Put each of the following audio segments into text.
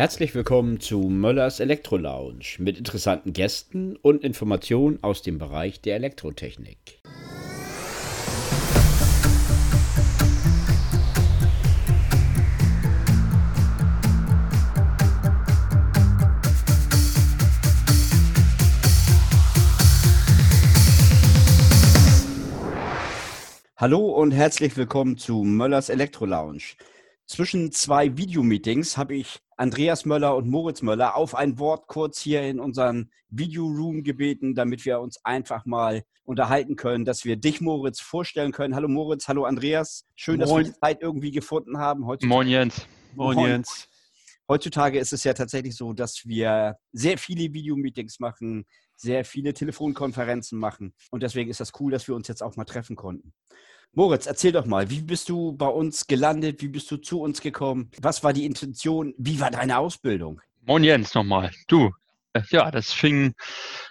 Herzlich willkommen zu Möllers Elektro Lounge mit interessanten Gästen und Informationen aus dem Bereich der Elektrotechnik. Hallo und herzlich willkommen zu Möllers Elektro Lounge. Zwischen zwei Videomeetings habe ich Andreas Möller und Moritz Möller auf ein Wort kurz hier in unseren Videoroom gebeten, damit wir uns einfach mal unterhalten können, dass wir dich, Moritz, vorstellen können. Hallo Moritz, hallo Andreas. Schön, Moin. dass wir die Zeit irgendwie gefunden haben. Heutzutage. Moin Jens. Moin Jens. Heutzutage ist es ja tatsächlich so, dass wir sehr viele Videomeetings machen, sehr viele Telefonkonferenzen machen. Und deswegen ist das cool, dass wir uns jetzt auch mal treffen konnten. Moritz, erzähl doch mal, wie bist du bei uns gelandet? Wie bist du zu uns gekommen? Was war die Intention? Wie war deine Ausbildung? Moin Jens nochmal. Du, äh, ja, das fing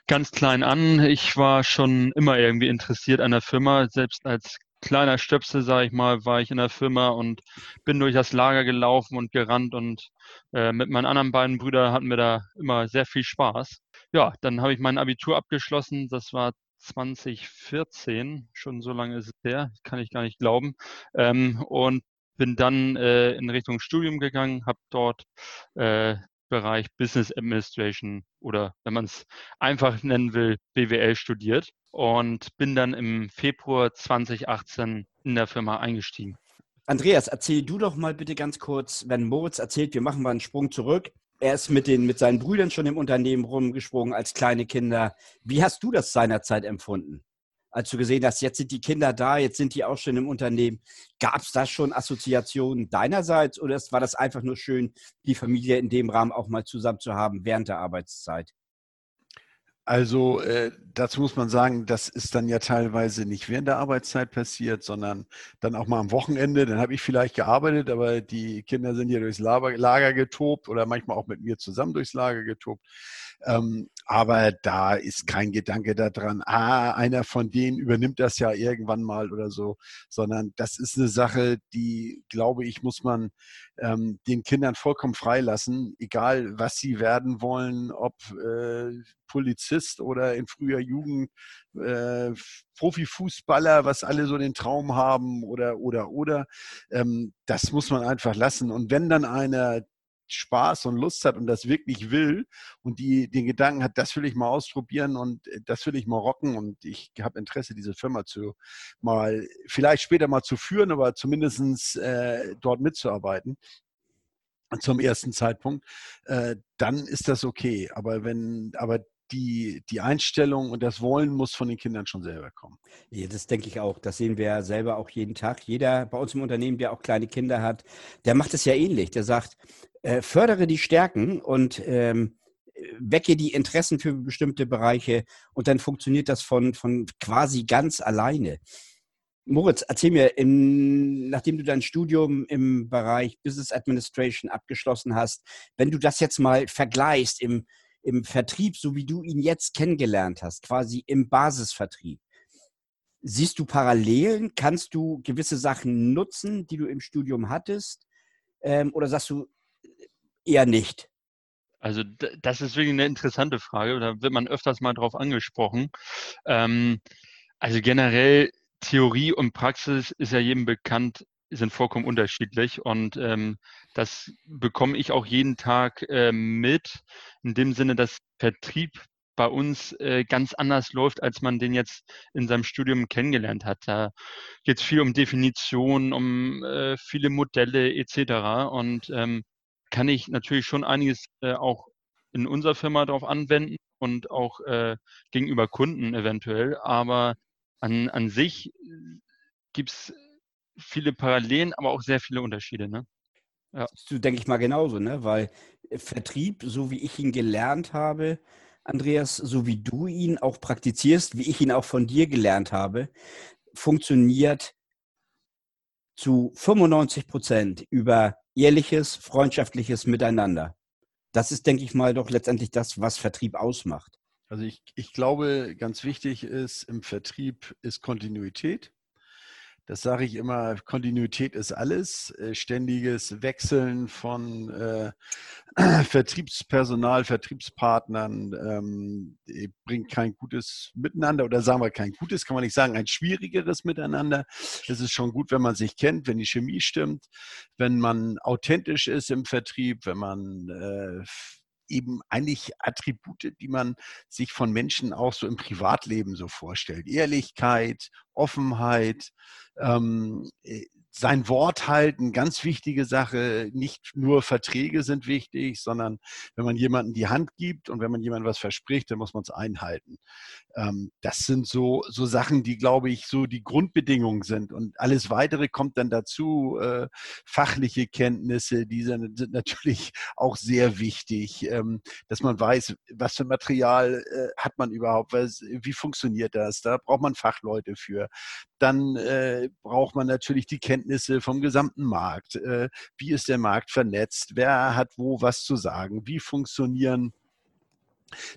ganz klein an. Ich war schon immer irgendwie interessiert an der Firma. Selbst als kleiner Stöpsel, sage ich mal, war ich in der Firma und bin durch das Lager gelaufen und gerannt und äh, mit meinen anderen beiden Brüdern hatten wir da immer sehr viel Spaß. Ja, dann habe ich mein Abitur abgeschlossen. Das war 2014, schon so lange ist es her, kann ich gar nicht glauben. Ähm, und bin dann äh, in Richtung Studium gegangen, habe dort äh, Bereich Business Administration oder wenn man es einfach nennen will, BWL studiert und bin dann im Februar 2018 in der Firma eingestiegen. Andreas, erzähl du doch mal bitte ganz kurz, wenn Moritz erzählt, wir machen mal einen Sprung zurück er ist mit, den, mit seinen Brüdern schon im Unternehmen rumgesprungen als kleine Kinder. Wie hast du das seinerzeit empfunden? Als du gesehen hast, jetzt sind die Kinder da, jetzt sind die auch schon im Unternehmen. Gab es da schon Assoziationen deinerseits oder war das einfach nur schön, die Familie in dem Rahmen auch mal zusammen zu haben während der Arbeitszeit? Also äh, dazu muss man sagen, das ist dann ja teilweise nicht während der Arbeitszeit passiert, sondern dann auch mal am Wochenende. Dann habe ich vielleicht gearbeitet, aber die Kinder sind ja durchs Lager getobt oder manchmal auch mit mir zusammen durchs Lager getobt. Ähm, aber da ist kein Gedanke daran, ah, einer von denen übernimmt das ja irgendwann mal oder so, sondern das ist eine Sache, die, glaube ich, muss man ähm, den Kindern vollkommen freilassen, egal was sie werden wollen, ob äh, Polizist oder in früher Jugend äh, Profifußballer, was alle so den Traum haben oder oder oder. Ähm, das muss man einfach lassen. Und wenn dann einer Spaß und Lust hat und das wirklich will und die den Gedanken hat, das will ich mal ausprobieren und äh, das will ich mal rocken und ich habe Interesse, diese Firma zu mal vielleicht später mal zu führen, aber zumindest äh, dort mitzuarbeiten zum ersten Zeitpunkt, äh, dann ist das okay. Aber wenn, aber die, die Einstellung und das Wollen muss von den Kindern schon selber kommen. Ja, das denke ich auch. Das sehen wir selber auch jeden Tag. Jeder bei uns im Unternehmen, der auch kleine Kinder hat, der macht es ja ähnlich. Der sagt, äh, fördere die Stärken und ähm, wecke die Interessen für bestimmte Bereiche und dann funktioniert das von, von quasi ganz alleine. Moritz, erzähl mir, in, nachdem du dein Studium im Bereich Business Administration abgeschlossen hast, wenn du das jetzt mal vergleichst im, im Vertrieb, so wie du ihn jetzt kennengelernt hast, quasi im Basisvertrieb, siehst du Parallelen? Kannst du gewisse Sachen nutzen, die du im Studium hattest? Ähm, oder sagst du, eher nicht? Also das ist wirklich eine interessante Frage. Da wird man öfters mal drauf angesprochen. Ähm, also generell Theorie und Praxis ist ja jedem bekannt, sind vollkommen unterschiedlich und ähm, das bekomme ich auch jeden Tag äh, mit, in dem Sinne, dass Vertrieb bei uns äh, ganz anders läuft, als man den jetzt in seinem Studium kennengelernt hat. Da geht es viel um Definitionen, um äh, viele Modelle etc. Und ähm, kann ich natürlich schon einiges äh, auch in unserer Firma darauf anwenden und auch äh, gegenüber Kunden eventuell. Aber an, an sich gibt es viele Parallelen, aber auch sehr viele Unterschiede. Ne? Ja. Das denke ich mal genauso, ne? weil Vertrieb, so wie ich ihn gelernt habe, Andreas, so wie du ihn auch praktizierst, wie ich ihn auch von dir gelernt habe, funktioniert zu 95 Prozent über ehrliches, freundschaftliches Miteinander. Das ist, denke ich mal, doch letztendlich das, was Vertrieb ausmacht. Also ich, ich glaube, ganz wichtig ist im Vertrieb ist Kontinuität. Das sage ich immer, Kontinuität ist alles. Äh, ständiges Wechseln von äh, Vertriebspersonal, Vertriebspartnern ähm, bringt kein gutes Miteinander oder sagen wir kein gutes, kann man nicht sagen, ein schwierigeres Miteinander. Es ist schon gut, wenn man sich kennt, wenn die Chemie stimmt, wenn man authentisch ist im Vertrieb, wenn man äh, eben eigentlich Attribute, die man sich von Menschen auch so im Privatleben so vorstellt. Ehrlichkeit, Offenheit, ähm, äh, sein Wort halten, ganz wichtige Sache. Nicht nur Verträge sind wichtig, sondern wenn man jemanden die Hand gibt und wenn man jemandem was verspricht, dann muss man es einhalten. Ähm, das sind so, so Sachen, die, glaube ich, so die Grundbedingungen sind. Und alles Weitere kommt dann dazu. Äh, fachliche Kenntnisse, die sind, sind, natürlich auch sehr wichtig, ähm, dass man weiß, was für Material äh, hat man überhaupt, was, wie funktioniert das. Da braucht man Fachleute für. Dann äh, braucht man natürlich die Kenntnisse vom gesamten Markt. Äh, wie ist der Markt vernetzt? Wer hat wo was zu sagen? Wie funktionieren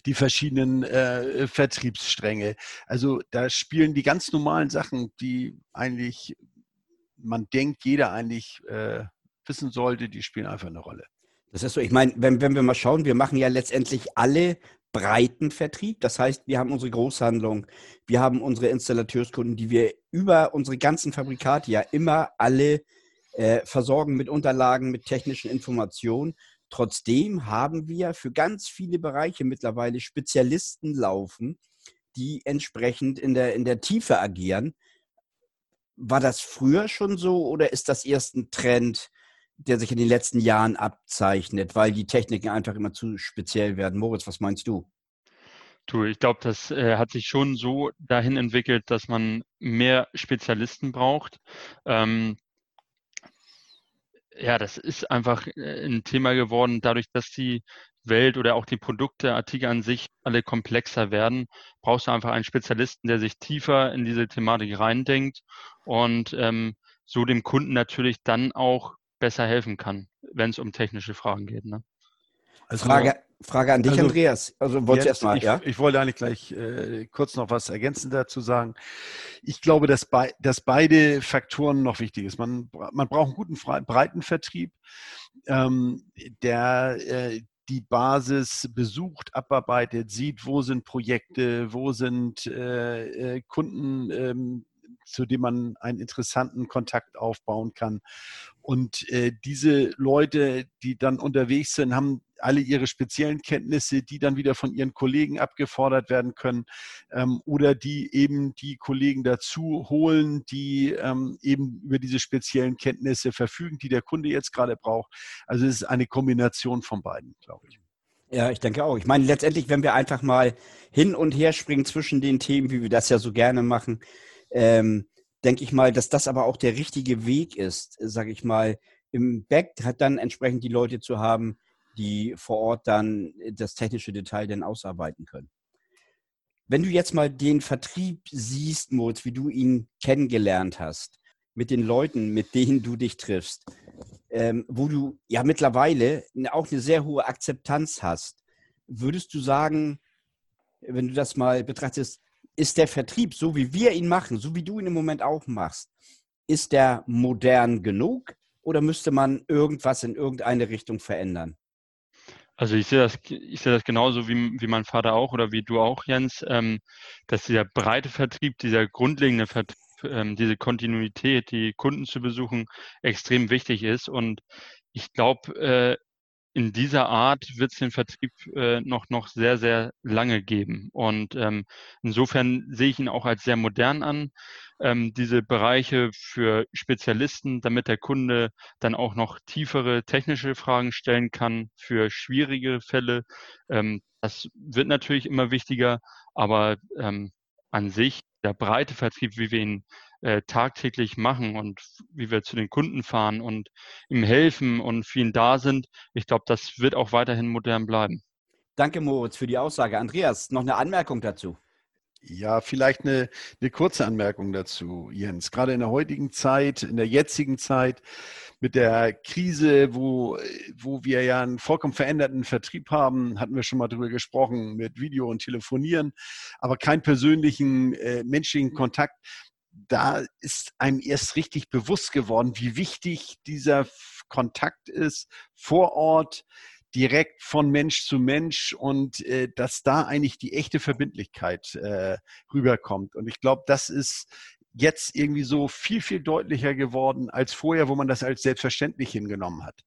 die verschiedenen äh, Vertriebsstränge. Also da spielen die ganz normalen Sachen, die eigentlich man denkt, jeder eigentlich äh, wissen sollte, die spielen einfach eine Rolle. Das ist so, ich meine, wenn, wenn wir mal schauen, wir machen ja letztendlich alle breiten Vertrieb. Das heißt, wir haben unsere Großhandlung, wir haben unsere Installateurskunden, die wir über unsere ganzen Fabrikate ja immer alle äh, versorgen mit Unterlagen, mit technischen Informationen. Trotzdem haben wir für ganz viele Bereiche mittlerweile Spezialisten laufen, die entsprechend in der, in der Tiefe agieren. War das früher schon so oder ist das erst ein Trend, der sich in den letzten Jahren abzeichnet, weil die Techniken einfach immer zu speziell werden? Moritz, was meinst du? Du, ich glaube, das äh, hat sich schon so dahin entwickelt, dass man mehr Spezialisten braucht. Ähm, ja, das ist einfach äh, ein Thema geworden, dadurch, dass die Welt oder auch die Produkte, Artikel an sich alle komplexer werden, brauchst du einfach einen Spezialisten, der sich tiefer in diese Thematik reindenkt und ähm, so dem Kunden natürlich dann auch besser helfen kann, wenn es um technische Fragen geht. Ne? Also, Frage, Frage an dich, also, Andreas. Also wolltest erstmal, ich, ja? ich wollte eigentlich gleich äh, kurz noch was ergänzend dazu sagen. Ich glaube, dass, bei, dass beide Faktoren noch wichtig ist. Man, man braucht einen guten breiten Vertrieb, ähm, der äh, die Basis besucht, abarbeitet, sieht, wo sind Projekte, wo sind äh, äh Kunden, ähm, zu dem man einen interessanten Kontakt aufbauen kann. Und äh, diese Leute, die dann unterwegs sind, haben alle ihre speziellen Kenntnisse, die dann wieder von ihren Kollegen abgefordert werden können ähm, oder die eben die Kollegen dazu holen, die ähm, eben über diese speziellen Kenntnisse verfügen, die der Kunde jetzt gerade braucht. Also es ist eine Kombination von beiden, glaube ich. Ja, ich denke auch. Ich meine, letztendlich, wenn wir einfach mal hin und her springen zwischen den Themen, wie wir das ja so gerne machen, ähm, denke ich mal, dass das aber auch der richtige Weg ist, sage ich mal, im Back hat dann entsprechend die Leute zu haben, die vor Ort dann das technische Detail dann ausarbeiten können. Wenn du jetzt mal den Vertrieb siehst, Moritz, wie du ihn kennengelernt hast, mit den Leuten, mit denen du dich triffst, ähm, wo du ja mittlerweile auch eine sehr hohe Akzeptanz hast, würdest du sagen, wenn du das mal betrachtest, ist der Vertrieb, so wie wir ihn machen, so wie du ihn im Moment auch machst, ist der modern genug oder müsste man irgendwas in irgendeine Richtung verändern? Also ich sehe das, ich sehe das genauso wie, wie mein Vater auch oder wie du auch, Jens, ähm, dass dieser breite Vertrieb, dieser grundlegende Vertrieb, ähm, diese Kontinuität, die Kunden zu besuchen, extrem wichtig ist. Und ich glaube, äh, in dieser Art wird es den Vertrieb äh, noch, noch sehr, sehr lange geben. Und ähm, insofern sehe ich ihn auch als sehr modern an, ähm, diese Bereiche für Spezialisten, damit der Kunde dann auch noch tiefere technische Fragen stellen kann für schwierige Fälle. Ähm, das wird natürlich immer wichtiger, aber ähm, an sich der breite Vertrieb, wie wir ihn äh, tagtäglich machen und wie wir zu den Kunden fahren und ihm helfen und für ihn da sind, ich glaube, das wird auch weiterhin modern bleiben. Danke, Moritz, für die Aussage. Andreas, noch eine Anmerkung dazu? Ja, vielleicht eine, eine kurze Anmerkung dazu, Jens. Gerade in der heutigen Zeit, in der jetzigen Zeit mit der Krise, wo, wo wir ja einen vollkommen veränderten Vertrieb haben, hatten wir schon mal drüber gesprochen, mit Video und Telefonieren, aber keinen persönlichen äh, menschlichen Kontakt da ist einem erst richtig bewusst geworden, wie wichtig dieser Kontakt ist vor Ort, direkt von Mensch zu Mensch und äh, dass da eigentlich die echte Verbindlichkeit äh, rüberkommt. Und ich glaube, das ist jetzt irgendwie so viel, viel deutlicher geworden als vorher, wo man das als selbstverständlich hingenommen hat.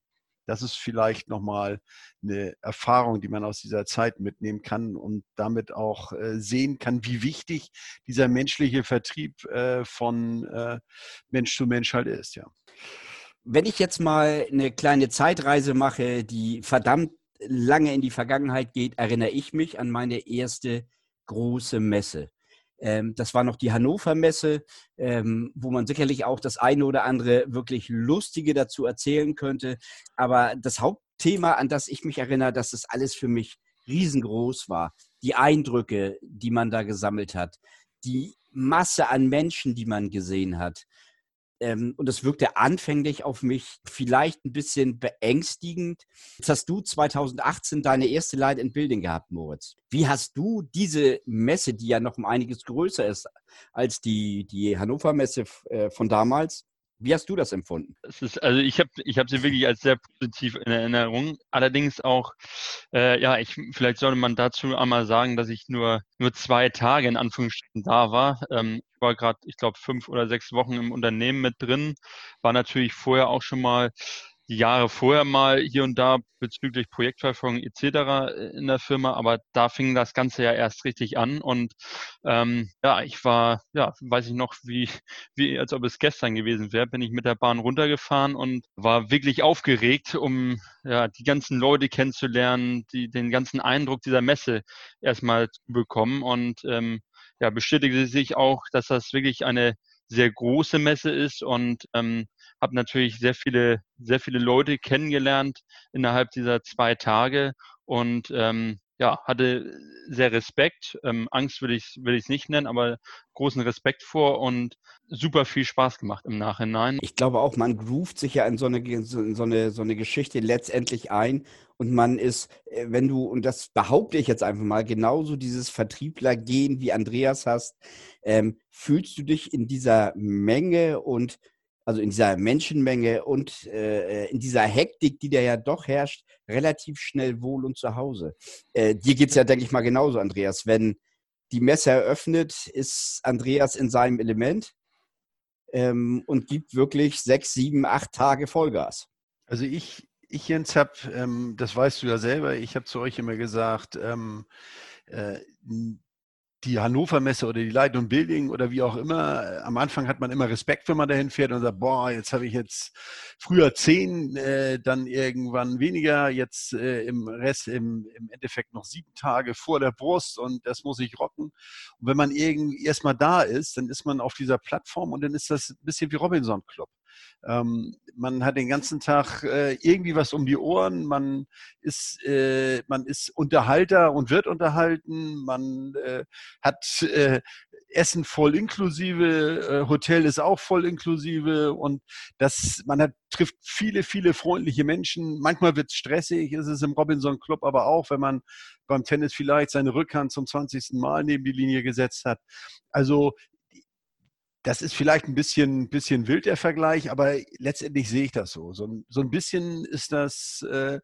Das ist vielleicht nochmal eine Erfahrung, die man aus dieser Zeit mitnehmen kann und damit auch äh, sehen kann, wie wichtig dieser menschliche Vertrieb äh, von äh, Mensch zu Mensch halt ist, ja. Wenn ich jetzt mal eine kleine Zeitreise mache, die verdammt lange in die Vergangenheit geht, erinnere ich mich an meine erste große Messe. Ähm, das war noch die Hannover Messe, ähm, wo man sicherlich auch das eine oder andere wirklich Lustige dazu erzählen könnte. Aber das Hauptthema, an das ich mich erinnere, dass das alles für mich riesengroß war. Die Eindrücke, die man da gesammelt hat, die Masse an Menschen, die man gesehen hat, ähm, und es wirkte anfänglich auf mich vielleicht ein bisschen beängstigend. Jetzt hast du 2018 deine erste Light in Building gehabt, Moritz. Wie hast du diese Messe, die ja noch um einiges größer ist als die, die Hannover Messe äh, von damals, wie hast du das empfunden? Ist, also ich habe ich hab sie wirklich als sehr positiv in Erinnerung. Allerdings auch, äh, ja, ich, vielleicht sollte man dazu einmal sagen, dass ich nur, nur zwei Tage in Anführungsstrichen da war. Ähm, ich war gerade, ich glaube, fünf oder sechs Wochen im Unternehmen mit drin, war natürlich vorher auch schon mal die Jahre vorher mal hier und da bezüglich Projektverfolgung etc. Äh, in der Firma, aber da fing das Ganze ja erst richtig an und ähm, ja, ich war, ja, weiß ich noch, wie, wie als ob es gestern gewesen wäre, bin ich mit der Bahn runtergefahren und war wirklich aufgeregt, um ja, die ganzen Leute kennenzulernen, die, den ganzen Eindruck dieser Messe erstmal zu bekommen und ähm, ja, bestätigte sich auch, dass das wirklich eine sehr große Messe ist und ähm, habe natürlich sehr viele, sehr viele Leute kennengelernt innerhalb dieser zwei Tage und ähm, ja, hatte sehr Respekt. Ähm, Angst will ich will ich nicht nennen, aber großen Respekt vor und super viel Spaß gemacht im Nachhinein. Ich glaube auch, man groovt sich ja in so eine, in so eine, so eine Geschichte letztendlich ein und man ist, äh, wenn du, und das behaupte ich jetzt einfach mal, genauso dieses Vertriebler-Gehen wie Andreas hast, ähm, fühlst du dich in dieser Menge und also in dieser Menschenmenge und äh, in dieser Hektik, die da ja doch herrscht, relativ schnell wohl und zu Hause. Äh, dir geht es ja, denke ich mal, genauso, Andreas. Wenn die Messe eröffnet, ist Andreas in seinem Element ähm, und gibt wirklich sechs, sieben, acht Tage Vollgas. Also ich, ich Jens, habe, ähm, das weißt du ja selber, ich habe zu euch immer gesagt, ähm, äh, die Hannover Messe oder die Light und Building oder wie auch immer, am Anfang hat man immer Respekt, wenn man dahin fährt und sagt, boah, jetzt habe ich jetzt früher zehn, äh, dann irgendwann weniger, jetzt äh, im Rest, im, im Endeffekt noch sieben Tage vor der Brust und das muss ich rocken. Und wenn man irgendwie erstmal da ist, dann ist man auf dieser Plattform und dann ist das ein bisschen wie Robinson Club. Ähm, man hat den ganzen Tag äh, irgendwie was um die Ohren, man ist, äh, man ist Unterhalter und wird unterhalten, man äh, hat äh, Essen voll inklusive, äh, Hotel ist auch voll inklusive und das, man hat, trifft viele, viele freundliche Menschen. Manchmal wird es stressig, ist es im Robinson Club aber auch, wenn man beim Tennis vielleicht seine Rückhand zum 20. Mal neben die Linie gesetzt hat. Also das ist vielleicht ein bisschen, bisschen wild, der Vergleich, aber letztendlich sehe ich das so. So, so ein bisschen ist das, äh,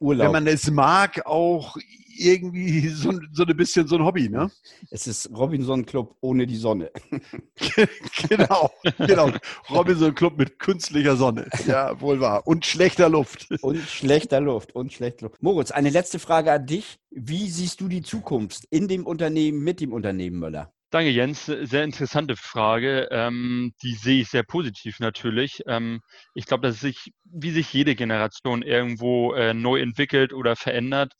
Urlaub. wenn man es mag, auch irgendwie so, so ein bisschen so ein Hobby, ne? Es ist Robinson Club ohne die Sonne. genau, genau. Robinson Club mit künstlicher Sonne. Ja, wohl wahr. Und schlechter Luft. Und schlechter Luft. Und schlechter Luft. Moritz, eine letzte Frage an dich. Wie siehst du die Zukunft in dem Unternehmen, mit dem Unternehmen Möller? Danke, Jens. Sehr interessante Frage. Ähm, die sehe ich sehr positiv natürlich. Ähm, ich glaube, dass sich, wie sich jede Generation irgendwo äh, neu entwickelt oder verändert,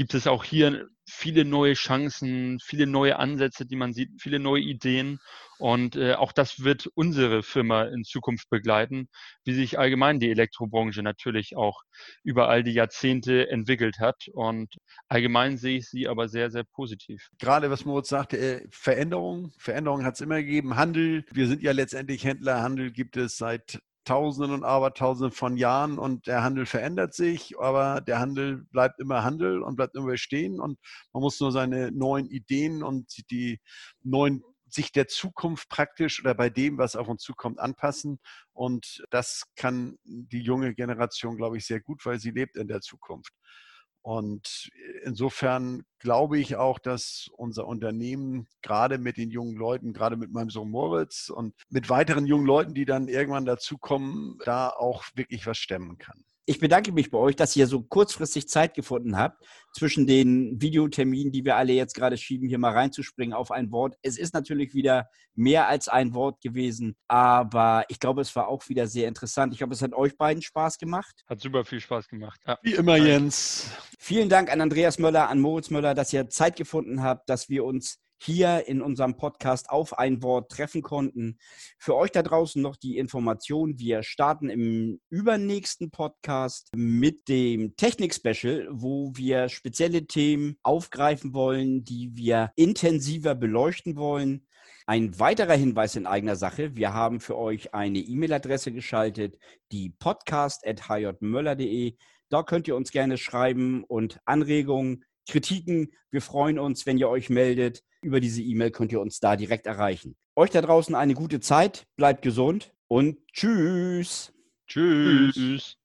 gibt es auch hier viele neue Chancen, viele neue Ansätze, die man sieht, viele neue Ideen. Und äh, auch das wird unsere Firma in Zukunft begleiten, wie sich allgemein die Elektrobranche natürlich auch über all die Jahrzehnte entwickelt hat. Und allgemein sehe ich sie aber sehr, sehr positiv. Gerade was Moritz sagte, äh, Veränderung. Veränderung hat es immer gegeben. Handel, wir sind ja letztendlich Händler. Handel gibt es seit Tausenden und Abertausenden von Jahren und der Handel verändert sich, aber der Handel bleibt immer Handel und bleibt immer stehen und man muss nur seine neuen Ideen und die neuen sich der Zukunft praktisch oder bei dem, was auf uns zukommt, anpassen. Und das kann die junge Generation, glaube ich, sehr gut, weil sie lebt in der Zukunft. Und insofern glaube ich auch, dass unser Unternehmen gerade mit den jungen Leuten, gerade mit meinem Sohn Moritz und mit weiteren jungen Leuten, die dann irgendwann dazukommen, da auch wirklich was stemmen kann. Ich bedanke mich bei euch, dass ihr so kurzfristig Zeit gefunden habt, zwischen den Videoterminen, die wir alle jetzt gerade schieben, hier mal reinzuspringen auf ein Wort. Es ist natürlich wieder mehr als ein Wort gewesen, aber ich glaube, es war auch wieder sehr interessant. Ich hoffe, es hat euch beiden Spaß gemacht. Hat super viel Spaß gemacht. Ja. Wie immer, Jens. Vielen Dank an Andreas Möller, an Moritz Möller, dass ihr Zeit gefunden habt, dass wir uns hier in unserem Podcast auf ein Wort treffen konnten. Für euch da draußen noch die Information. Wir starten im übernächsten Podcast mit dem Technik-Special, wo wir spezielle Themen aufgreifen wollen, die wir intensiver beleuchten wollen. Ein weiterer Hinweis in eigener Sache. Wir haben für euch eine E-Mail-Adresse geschaltet, die podcast.hjmöller.de. Da könnt ihr uns gerne schreiben und Anregungen Kritiken. Wir freuen uns, wenn ihr euch meldet. Über diese E-Mail könnt ihr uns da direkt erreichen. Euch da draußen eine gute Zeit, bleibt gesund und tschüss. Tschüss. tschüss.